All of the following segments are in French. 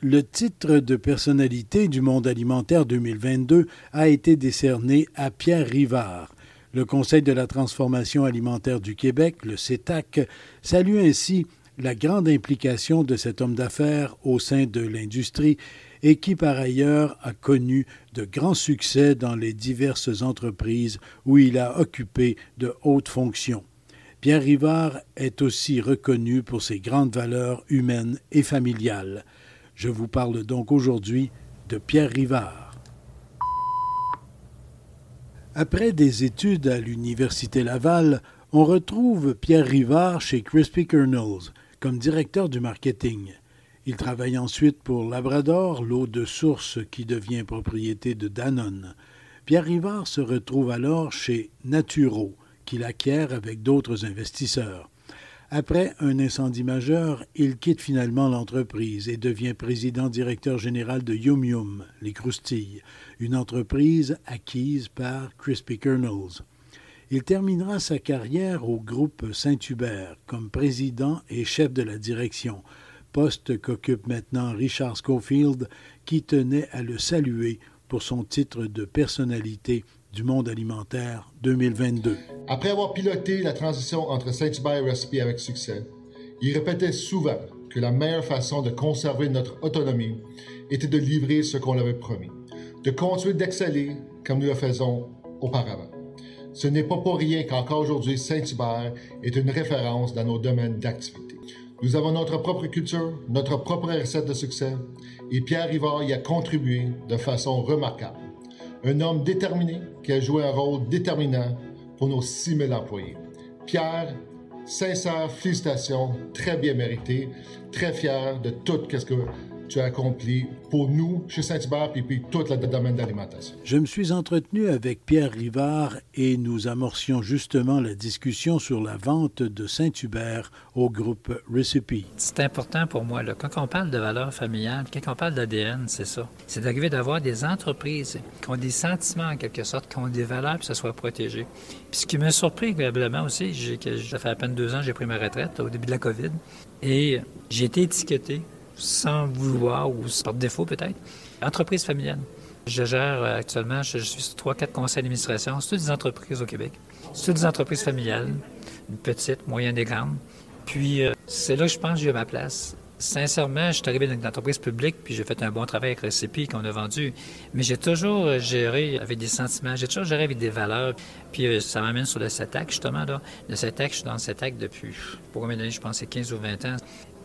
Le titre de personnalité du monde alimentaire 2022 a été décerné à Pierre Rivard. Le Conseil de la transformation alimentaire du Québec, le CETAC, salue ainsi la grande implication de cet homme d'affaires au sein de l'industrie et qui par ailleurs a connu de grands succès dans les diverses entreprises où il a occupé de hautes fonctions. Pierre Rivard est aussi reconnu pour ses grandes valeurs humaines et familiales. Je vous parle donc aujourd'hui de Pierre Rivard. Après des études à l'Université Laval, on retrouve Pierre Rivard chez Crispy Kernels comme directeur du marketing. Il travaille ensuite pour Labrador, l'eau de source qui devient propriété de Danone. Pierre Rivard se retrouve alors chez Naturo, qu'il acquiert avec d'autres investisseurs. Après un incendie majeur, il quitte finalement l'entreprise et devient président directeur général de Yum Yum, les croustilles, une entreprise acquise par Crispy Kernels. Il terminera sa carrière au groupe Saint-Hubert comme président et chef de la direction, poste qu'occupe maintenant Richard Schofield, qui tenait à le saluer pour son titre de personnalité du monde alimentaire 2022. Après avoir piloté la transition entre Saint-Hubert et Recipe avec succès, il répétait souvent que la meilleure façon de conserver notre autonomie était de livrer ce qu'on avait promis, de continuer d'exceller comme nous le faisons auparavant. Ce n'est pas pour rien qu'encore aujourd'hui, Saint-Hubert est une référence dans nos domaines d'activité. Nous avons notre propre culture, notre propre recette de succès, et Pierre Rivard y a contribué de façon remarquable un homme déterminé qui a joué un rôle déterminant pour nos 6000 employés. Pierre, sincère félicitations, très bien mérité, très fier de tout ce que tu as accompli pour nous chez Saint-Hubert et puis tout le domaine d'alimentation. Je me suis entretenu avec Pierre Rivard et nous amorcions justement la discussion sur la vente de Saint-Hubert au groupe Recipe. C'est important pour moi. Là. Quand on parle de valeurs familiales, quand on parle d'ADN, c'est ça. C'est d'arriver d'avoir des entreprises qui ont des sentiments en quelque sorte, qui ont des valeurs, puis que ça soit protégé. Puis ce qui m'a surpris agréablement aussi, j'ai, ça fait à peine deux ans que j'ai pris ma retraite au début de la COVID, et j'ai été étiqueté sans vouloir ou par défaut peut-être. Entreprise familiale. Je gère euh, actuellement, je, suis sur trois, quatre conseils d'administration. C'est toutes des entreprises au Québec. C'est toutes des entreprises familiales, petites, moyennes et grandes. Puis euh, c'est là que je pense que j'ai ma place. Sincèrement, je suis arrivé dans une entreprise publique, puis j'ai fait un bon travail avec Recipe qu'on a vendu. Mais j'ai toujours euh, géré avec des sentiments, j'ai toujours géré avec des valeurs. Puis ça m'amène sur le SETAC, justement. Là. Le SETAC, je suis dans le SETAC depuis, pour combien d'années, je pense, c'est 15 ou 20 ans.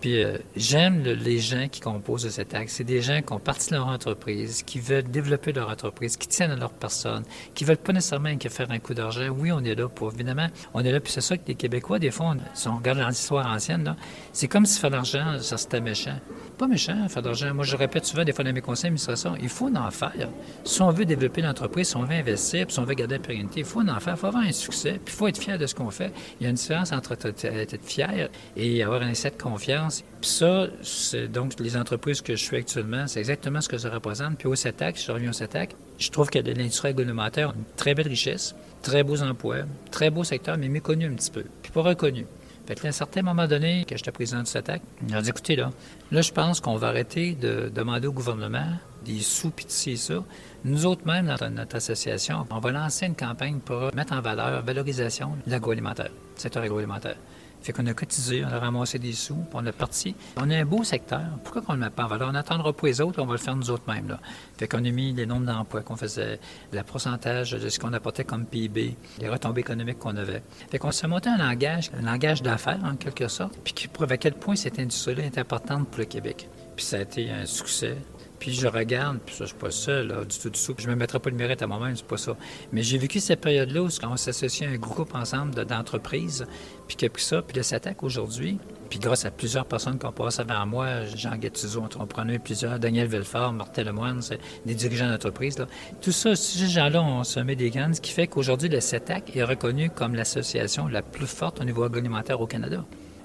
Puis euh, j'aime les gens qui composent cet acte. C'est des gens qui ont parti de leur entreprise, qui veulent développer leur entreprise, qui tiennent à leur personne, qui veulent pas nécessairement que faire un coup d'argent. Oui, on est là pour, évidemment, on est là, puis c'est ça que les Québécois, des fois, si on regarde l'histoire ancienne, c'est comme si faire de l'argent, ça c'était méchant. Pas méchant, faire de l'argent. Moi, je répète souvent, des fois, dans mes conseils d'administration, il faut en faire. Si on veut développer l'entreprise, si on veut investir, puis si on veut garder la pérennité, il faut en faire, il faut avoir un succès, puis il faut être fier de ce qu'on fait. Il y a une différence entre être fier et avoir un essai de confiance puis ça, c'est donc les entreprises que je suis actuellement, c'est exactement ce que ça représente. Puis au CETAC, si je reviens au CETAC, je trouve que l'industrie agroalimentaire a une très belle richesse, très beaux emplois, très beau secteur, mais méconnu un petit peu, puis pas reconnu. Fait qu'à un certain moment donné, que j'étais président du CETAC, j'ai dit, écoutez, là, là, je pense qu'on va arrêter de demander au gouvernement des sous, de ça. Nous autres, même, dans notre association, on va lancer une campagne pour mettre en valeur, valorisation de l'agroalimentaire, secteur agroalimentaire. Fait qu'on a cotisé, on a ramassé des sous, puis on a parti. On a un beau secteur. Pourquoi qu'on ne le met pas en valeur? On n'attendra pas les autres, on va le faire nous autres mêmes. Là. Fait qu'on a mis les nombres d'emplois qu'on faisait, le pourcentage de ce qu'on apportait comme PIB, les retombées économiques qu'on avait. Fait qu'on s'est monté un langage, un langage d'affaires en quelque sorte, puis qui prouve à quel point cette industrie-là est importante pour le Québec. Puis ça a été un succès. Puis je regarde, puis ça, je suis pas là, du tout, du tout. Je me mettrai pas le mérite à moi-même, c'est pas ça. Mais j'ai vécu cette période-là où on s'associe à un groupe ensemble d'entreprises, puis qui a ça, puis là, s'attaque aujourd'hui. Puis grâce à plusieurs personnes qui ont passé avant moi, Jean Gattuso, prenait plusieurs, Daniel Villefort, Martin Lemoine, des dirigeants d'entreprise. Tout ça, ces gens-là ont semé des graines, ce qui fait qu'aujourd'hui, le CETAC est reconnu comme l'association la plus forte au niveau agroalimentaire au Canada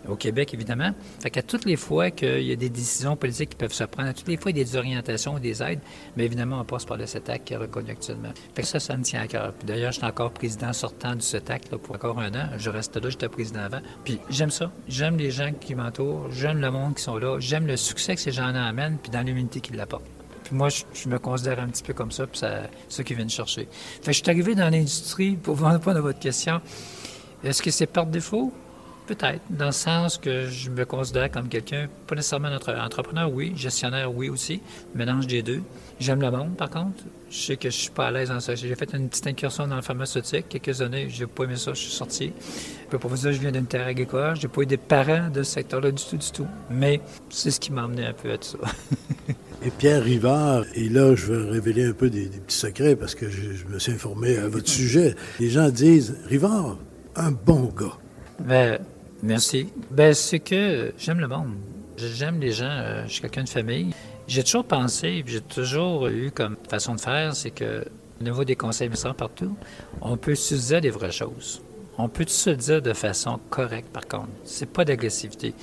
au Québec, évidemment. Fait qu'à toutes les fois qu'il y a des décisions politiques qui peuvent se prendre, à toutes les fois il y a des orientations, des aides, mais évidemment, on passe par le CETAC qui est reconnu actuellement. Fait que ça, ça me tient à cœur. Puis d'ailleurs, je suis encore président sortant du CETAC pour encore un an. Je reste là, j'étais président avant. Puis j'aime ça. J'aime les gens qui m'entourent, j'aime le monde qui sont là, j'aime le succès que ces gens-là amènent, puis dans l'humanité qu'ils l'apportent. Puis moi, je, me considère un petit peu comme ça, puis ça qui viennent chercher. Fait que je suis arrivé dans l'industrie, pour répondre à votre question, est-ce que c'est par défaut? Peut-être, dans le sens que je me considère comme quelqu'un, pas nécessairement notre entrepreneur, oui, gestionnaire, oui aussi, mélange des deux. J'aime le monde, par contre. Je sais que je suis pas à l'aise dans ça. J'ai fait une petite incursion dans le pharmaceutique quelques années. J'ai pas aimé ça, je suis sorti. Pour vous dire, je viens d'une terre agricole. J'ai pas eu des parents de ce secteur-là du tout, du tout. Mais c'est ce qui m'a amené un peu à tout ça. Et Pierre Rivard, et là, je vais révéler un peu des, petits secrets parce que je, je, me suis informé à votre sujet. Les gens disent Rivard, un bon gars. Ben, Merci. Ben, c'est que j'aime le monde. J'aime les gens. Euh, je suis quelqu'un de famille. J'ai toujours pensé, j'ai toujours eu comme façon de faire, c'est que au niveau des conseils administrateurs partout, on peut se dire des vraies choses. On peut se dire de façon correcte, par contre. C'est pas d'agressivité.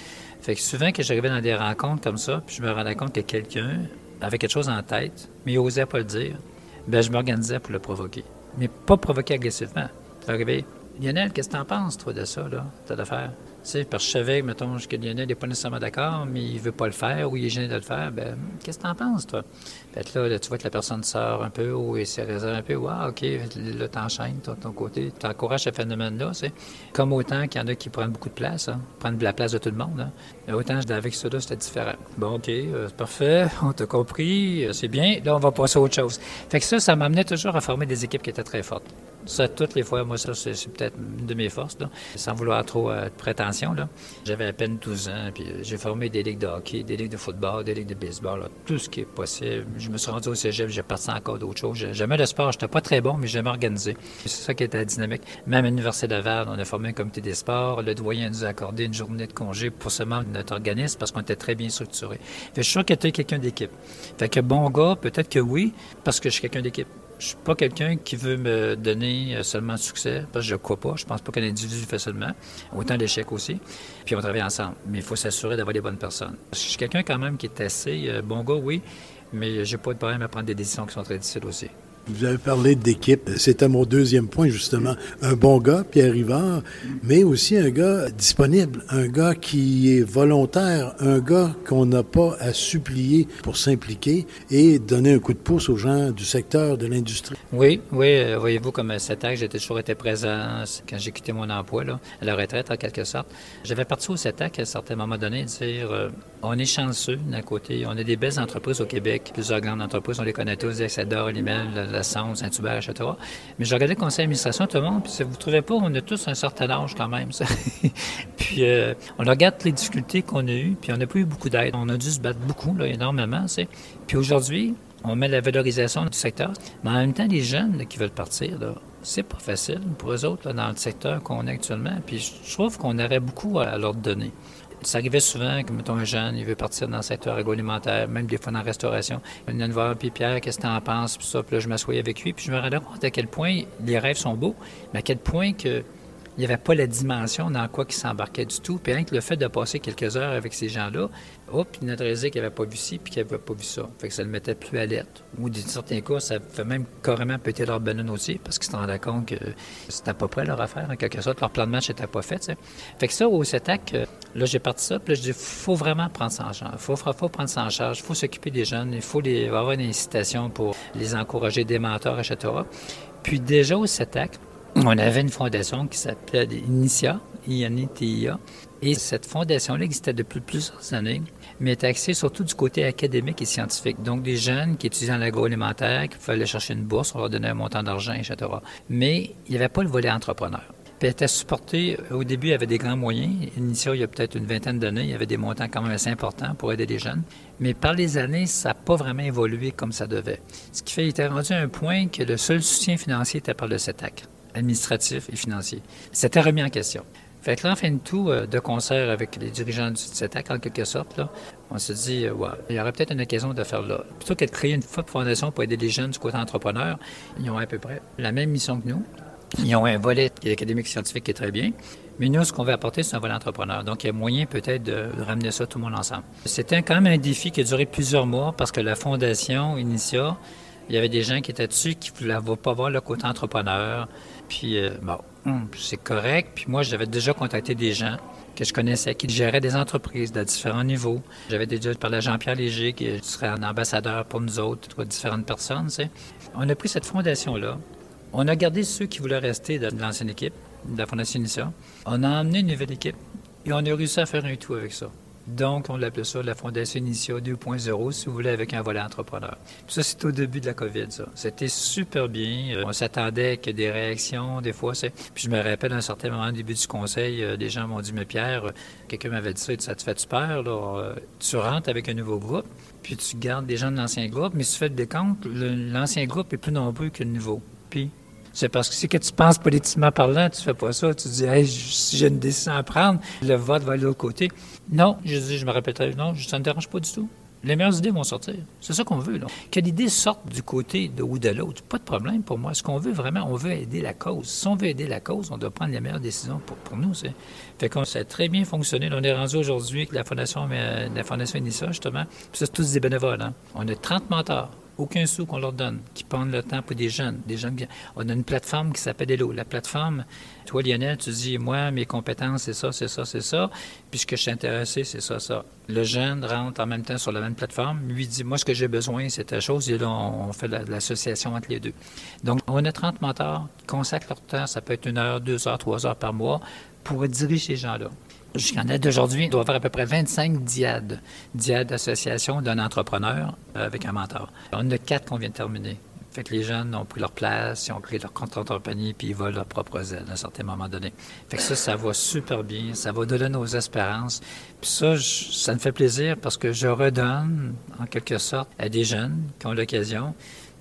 Fait que souvent que j'arrivais dans des rencontres comme ça, puis je me rendais compte que quelqu'un avait quelque chose en tête, mais il osait pas le dire, ben je m'organisais pour le provoquer. Mais pas provoquer agressivement. Arriver, Lionel, qu'est-ce que tu en penses, toi, de ça, là, cette affaire? Tu sais, parce que je mettons, que Lionel n'est pas nécessairement d'accord, mais il veut pas le faire ou il est gêné de le faire. Ben, qu'est-ce que tu en penses, toi? là, là, tu vois que la personne sort un peu ou il se réserve un peu. Ah, OK, là, t'enchaînes, toi, de ton côté. Tu encourages ce phénomène-là, c'est comme autant qu'il y en a qui prennent beaucoup de place, hein, prennent la place de tout le monde. Hein. Mais autant avec ça, là, c'était différent. Bon, OK, euh, c'est parfait, on t'a compris, euh, c'est bien. Là, on va passer à autre chose. Fait que ça, ça m'amenait toujours à former des équipes qui étaient très fortes. Ça, toutes les fois, moi, ça, c'est peut-être une de mes forces, là. sans vouloir trop euh, de prétention. Là. J'avais à peine 12 ans, puis j'ai formé des ligues de hockey, des ligues de football, des ligues de baseball, tout ce qui est possible je me suis rendu au cégep, j'ai parti encore d'autres choses. J'aimais le sport, j'étais pas très bon, mais j'aimais organiser. C'est ça qui était la dynamique. Même à l'Université de Laval, on a formé un comité des sports. Le doyen nous a accordé une journée de congé pour seulement notre organisme parce qu'on était très bien structuré. je suis sûr que tu quelqu'un d'équipe. Fait que bon gars, peut-être que oui, parce que je suis quelqu'un d'équipe. Je suis pas quelqu'un qui veut me donner euh, seulement le succès, parce que je crois pas. Je pense pas qu'un individu fait seulement. Autant d'échecs aussi. Puis on travaille ensemble. Mais il faut s'assurer d'avoir les bonnes personnes. Je suis quelqu'un quand même qui est assez euh, bon gars, oui, mais j'ai pas de problème à prendre des décisions qui sont très difficiles aussi. Vous avez parlé d'équipe. C'était mon deuxième point, justement. Un bon gars, Pierre Rivard, mais aussi un gars disponible, un gars qui est volontaire, un gars qu'on n'a pas à supplier pour s'impliquer et donner un coup de pouce aux gens du secteur de l'industrie. Oui, oui. Euh, voyez-vous, comme à cet âge, j'étais toujours été présent quand j'ai quitté mon emploi, là, à la retraite, en quelque sorte. J'avais parti au CETAC à un certain moment donné, dire euh, on est chanceux d'un côté, on a des belles entreprises au Québec, plusieurs grandes entreprises, on les connaît tous, Exador, Limel, Saint-Hubert, etc. Mais j'ai regardé le conseil d'administration, tout le monde, puis vous ne trouvez pas, on a tous un certain âge quand même. Ça. puis euh, on regarde les difficultés qu'on a eues, puis on n'a pas eu beaucoup d'aide. On a dû se battre beaucoup, là, énormément. Puis aujourd'hui, on met la valorisation du secteur, mais en même temps, les jeunes qui veulent partir, c'est pas facile pour eux autres dans le secteur qu'on est actuellement. Puis je trouve qu'on aurait beaucoup à leur donner ça arrivait souvent que, mettons, un jeune, il veut partir dans le secteur agroalimentaire, même des fois dans la restauration. Il vient de voir, puis Pierre, qu'est-ce que tu en penses? Puis ça, puis là, je m'assoyais avec lui, puis je me rendais compte à quel point les rêves sont beaux, mais à quel point que il n'y avait pas la dimension dans quoi il s'embarquait du tout. Puis rien que le fait de passer quelques heures avec ces gens-là, hop, il neutralisait qu'il n'avait pas vu ci, puis qu'il n'avait pas vu ça. Fait que ça le mettait plus alerte. Ou dans certains cas, ça fait même carrément péter leur banane aussi, parce qu'ils se rendaient compte que c'était à peu près leur affaire, en quelque sorte. Leur plan de match n'était pas fait, Fait que ça, au CETAC, là, j'ai parti ça, puis là, je dis, faut vraiment prendre ça en charge. Il faut, faut prendre ça en charge. Il faut s'occuper des jeunes. Il faut les, avoir une incitation pour les encourager, des mentors, etc. Puis déjà au CETAC, on avait une fondation qui s'appelait Initia, INITIA, et cette fondation-là existait depuis plusieurs années, mais était axée surtout du côté académique et scientifique. Donc, des jeunes qui étudiaient en l'agroalimentaire, qui aller chercher une bourse, on leur donnait un montant d'argent, etc. Mais il n'y avait pas le volet entrepreneur. Puis elle était supportée, au début, il y avait des grands moyens. Initia, il y a peut-être une vingtaine d'années, il y avait des montants quand même assez importants pour aider les jeunes. Mais par les années, ça n'a pas vraiment évolué comme ça devait. Ce qui fait qu'il était rendu à un point que le seul soutien financier était par le CETAC, administratif et financier. C'était remis en question. Fait que là, en fin de tout, euh, de concert avec les dirigeants du CETAC, en quelque sorte, là, on se dit, euh, ouais, il y aurait peut-être une occasion de faire là. Plutôt que de créer une fondation pour aider les jeunes du côté entrepreneur, ils ont à peu près la même mission que nous. Ils ont un volet académique scientifique qui est très bien. Mais nous, ce qu'on veut apporter, c'est un volet entrepreneur. Donc, il y a moyen peut-être de ramener ça tout le monde ensemble. C'était quand même un défi qui a duré plusieurs mois parce que la fondation Initia, il y avait des gens qui étaient dessus qui ne voulaient pas voir le côté entrepreneur. Puis, euh, bon, hum, c'est correct. Puis moi, j'avais déjà contacté des gens que je connaissais, qui géraient des entreprises de différents niveaux. J'avais déjà parlé à Jean-Pierre Léger, qui serait un ambassadeur pour nous autres, différentes personnes. Tu sais. On a pris cette fondation-là. On a gardé ceux qui voulaient rester de l'ancienne équipe, de la Fondation Initia. On a emmené une nouvelle équipe et on a réussi à faire un tout avec ça. Donc, on l'appelle ça la Fondation Initia 2.0, si vous voulez, avec un volet entrepreneur. Puis ça, c'est au début de la COVID, ça. C'était super bien. Euh, on s'attendait que des réactions, des fois. Puis je me rappelle, à un certain moment, au début du conseil, euh, des gens m'ont dit, mais Pierre, euh, quelqu'un m'avait dit ça, ça te fait là? Tu rentres avec un nouveau groupe, puis tu gardes des gens de l'ancien groupe, mais si tu fais le décompte, l'ancien groupe est plus nombreux que le nouveau. Puis c'est parce que si que tu penses politiquement parlant, tu fais pas ça. Tu dis, hey, si j'ai une décision à prendre, le vote va aller de l'autre côté. Non, je dis, je me répéterai, non, ça ne dérange pas du tout. Les meilleures idées vont sortir. C'est ça qu'on veut. Là. Que l'idée sorte du côté de ou de l'autre, pas de problème pour moi. Ce qu'on veut vraiment, on veut aider la cause. Si on veut aider la cause, on doit prendre les meilleures décisions pour, nous. C'est... Fait qu'on ça a très bien fonctionné. on est rendu aujourd'hui avec la Fondation, euh, la Fondation Inissa, justement. Puis ça, c'est tous des bénévoles. Hein. On a 30 mentors aucun sou qu'on leur donne, qui prennent le temps pour des jeunes. Des jeunes On a une plateforme qui s'appelle Hello. La plateforme, toi, Lionel, tu dis, moi, mes compétences, c'est ça, c'est ça, c'est ça. Puis ce que je suis intéressé, c'est ça, ça. Le jeune rentre en même temps sur la même plateforme, lui dit, moi, ce que j'ai besoin, c'est ta chose. Et là, on fait l'association entre les deux. Donc, on a 30 mentors qui consacrent leur temps, ça peut être une heure, deux heures, trois heures par mois, pour diriger ces gens-là. Jusqu'en date d'aujourd'hui, il doit y avoir à peu près 25 diades, diades d'association d'un entrepreneur euh, avec un mentor. On en a quatre qu'on vient de terminer. Fait que les jeunes ont pris leur place, ils ont créé leur compte compagnie, puis ils volent leur propre aile à un certain moment donné. Fait que ça, ça va super bien, ça va donner nos espérances. Puis ça, ça me fait plaisir parce que je redonne, en quelque sorte, à des jeunes qui ont l'occasion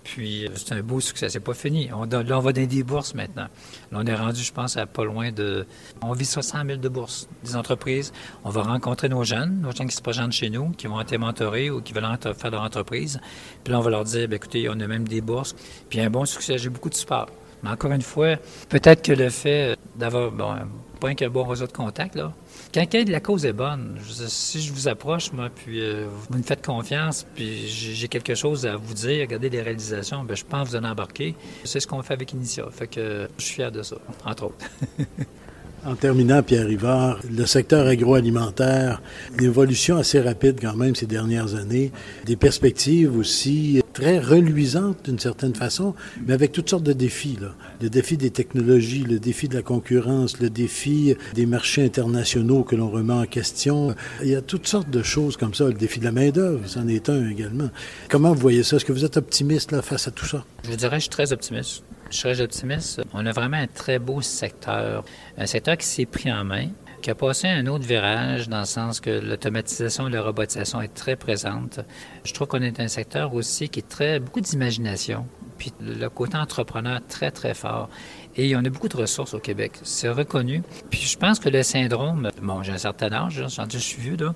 puis euh, c'est un beau succès. C'est pas fini. On, là, on va dans des bourses maintenant. Là, on est rendu, je pense, à pas loin de. On vit 60 000 de bourses des entreprises. On va rencontrer nos jeunes, nos jeunes qui se présentent chez nous, qui vont être mentorés ou qui veulent faire leur entreprise. Puis là, on va leur dire, bien, écoutez, on a même des bourses. Puis un bon succès. J'ai beaucoup de support. Mais encore une fois, peut-être que le fait d'avoir, bon, pas qu'un bon réseau de contact, là, quand, la cause est bonne, si je vous approche, moi, puis euh, vous me faites confiance, puis j'ai quelque chose à vous dire, regardez les réalisations, bien, je pense vous en embarquer. C'est ce qu'on fait avec Initia. Fait que je suis fier de ça, entre autres. En terminant, Pierre Rivard, le secteur agroalimentaire, une évolution assez rapide quand même ces dernières années, des perspectives aussi très reluisantes d'une certaine façon, mais avec toutes sortes de défis. Le défi des technologies, le défi de la concurrence, le défi des marchés internationaux que l'on remet en question. Il y a toutes sortes de choses comme ça. Le défi de la main-d'œuvre, c'en est un également. Comment vous voyez ça? Est-ce que vous êtes optimiste face à tout ça? Je dirais je suis très optimiste. Je serais optimiste. On a vraiment un très beau secteur, un secteur qui s'est pris en main, qui a passé un autre virage dans le sens que l'automatisation et la robotisation est très présente. Je trouve qu'on est un secteur aussi qui est très beaucoup d'imagination, puis le côté entrepreneur très très fort. Et on a beaucoup de ressources au Québec. C'est reconnu. Puis je pense que le syndrome, bon, j'ai un certain âge, je suis vieux, là,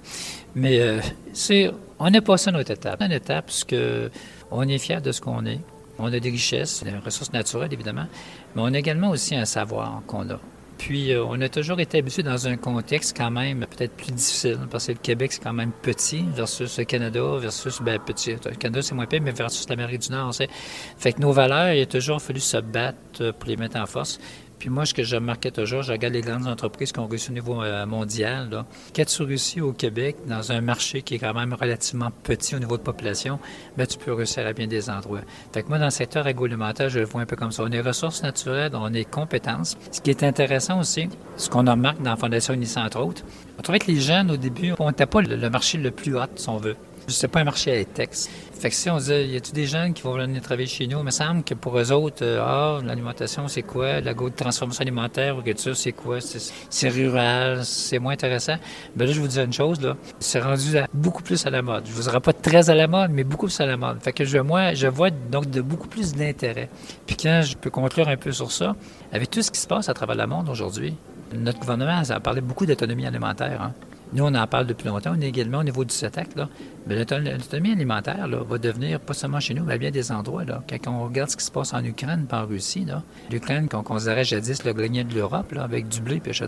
mais euh, c'est, on est passé notre étape. Une étape, parce que on est fier de ce qu'on est. On a des richesses, des ressources naturelles, évidemment, mais on a également aussi un savoir qu'on a. Puis, euh, on a toujours été habitué dans un contexte quand même peut-être plus difficile, parce que le Québec, c'est quand même petit versus le Canada, versus, ben, petit. Le Canada, c'est moins petit, mais versus l'Amérique du Nord, c'est. Fait que nos valeurs, il a toujours fallu se battre pour les mettre en force. Puis moi, ce que je remarquais toujours, je regarde les grandes entreprises qui ont réussi au niveau euh, mondial. Là. Tu réussis au Québec, dans un marché qui est quand même relativement petit au niveau de population, ben, tu peux réussir à bien des endroits. Fait que moi, dans le secteur agroalimentaire, je le vois un peu comme ça. On est ressources naturelles, on est compétences. Ce qui est intéressant aussi, ce qu'on remarque dans la Fondation Unis, entre autres, on trouvait que les jeunes, au début, on n'était pas le marché le plus hot, si on veut. C'est pas un marché à texte. Fait que si on dit, y a-tu des gens qui vont venir travailler chez nous? Il me semble que pour eux autres, euh, ah, l'alimentation, c'est quoi? La de transformation alimentaire ou quelque chose, c'est quoi? C'est rural, c'est moins intéressant. Ben là, je vous dis une chose, là. C'est rendu beaucoup plus à la mode. Je vous dirai pas très à la mode, mais beaucoup plus à la mode. Fait que je, moi, je vois donc de beaucoup plus d'intérêt. Puis quand je peux conclure un peu sur ça, avec tout ce qui se passe à travers le monde aujourd'hui, notre gouvernement a parlé beaucoup d'autonomie alimentaire. Hein. Nous, on en parle depuis longtemps. On est également au niveau du CETAC. Là. Mais l'autonomie alimentaire là, va devenir, pas seulement chez nous, mais à bien des endroits. Là. Quand on regarde ce qui se passe en Ukraine par en Russie, l'Ukraine qu'on considérait jadis le grenier de l'Europe, avec du blé, et etc.,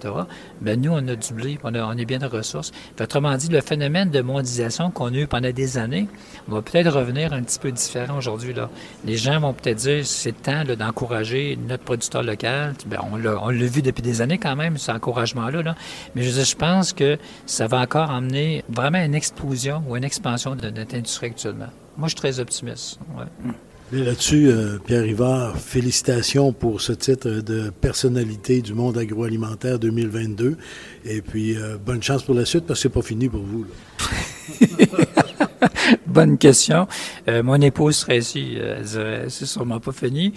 bien, nous, on a du blé, on, on est bien de ressources. autrement dit, le phénomène de mondialisation qu'on a eu pendant des années va peut-être revenir un petit peu différent aujourd'hui. Les gens vont peut-être dire c'est temps d'encourager notre producteur local. Bien, on l'a vu depuis des années quand même, cet encouragement-là. Là. Mais je, je pense que ça va encore emmener vraiment une explosion ou une expansion de notre industrie actuellement. Moi, je suis très optimiste. Là-dessus, euh, Pierre Rivard, félicitations pour ce titre de personnalité du monde agroalimentaire 2022. Et puis, euh, bonne chance pour la suite parce que c'est pas fini pour vous. Bonne question. Euh, mon épouse serait ici, elle dirait, c'est sûrement pas fini.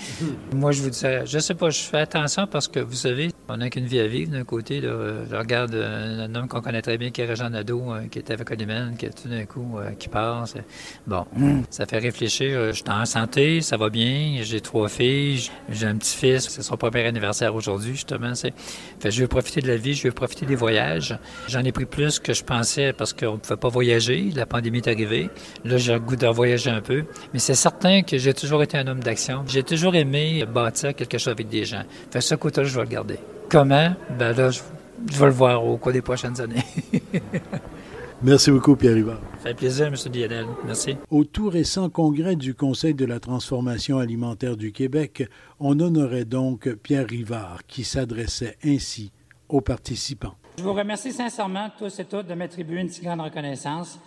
Moi, je vous dirais, je sais pas, je fais attention parce que vous savez, on n'a qu'une vie à vivre d'un côté. je regarde un homme qu'on connaît très bien, qui est Régent Nadeau, euh, qui est avec Odyman, qui tout d'un coup, euh, qui passe. Bon, ça fait réfléchir. Je suis en santé, ça va bien, j'ai trois filles, j'ai un petit-fils, c'est son premier anniversaire aujourd'hui, justement. Fait, je veux profiter de la vie, je veux profiter des voyages. J'en ai pris plus que je pensais parce qu'on ne pouvait pas voyager. La pandémie est arrivée. Là, j'ai le goût de voyager un peu. Mais c'est certain que j'ai toujours été un homme d'action. J'ai toujours aimé bâtir quelque chose avec des gens. Fait ce côté-là, je vais le garder. Comment? Ben là, je, vais le voir au cours des prochaines années. Merci beaucoup, Pierre Rivard. Ça fait plaisir, M. Lionel. Merci. Au tout récent congrès du Conseil de la transformation alimentaire du Québec, on honorait donc Pierre Rivard qui s'adressait ainsi aux participants. Je vous remercie sincèrement, tous et toutes, de m'attribuer une si grande reconnaissance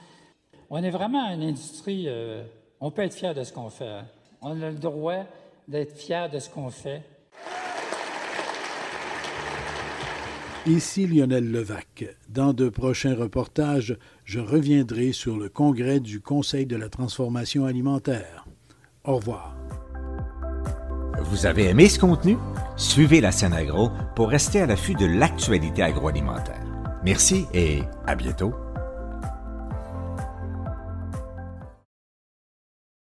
on est vraiment une industrie, euh, on peut être fier de ce qu'on fait. Hein. On a le droit d'être fier de ce qu'on fait. Ici Lionel Levac. Dans de prochains reportages, je reviendrai sur le congrès du Conseil de la transformation alimentaire. Au revoir. Vous avez aimé ce contenu? Suivez la scène agro pour rester à l'affût de l'actualité agroalimentaire. Merci et à bientôt.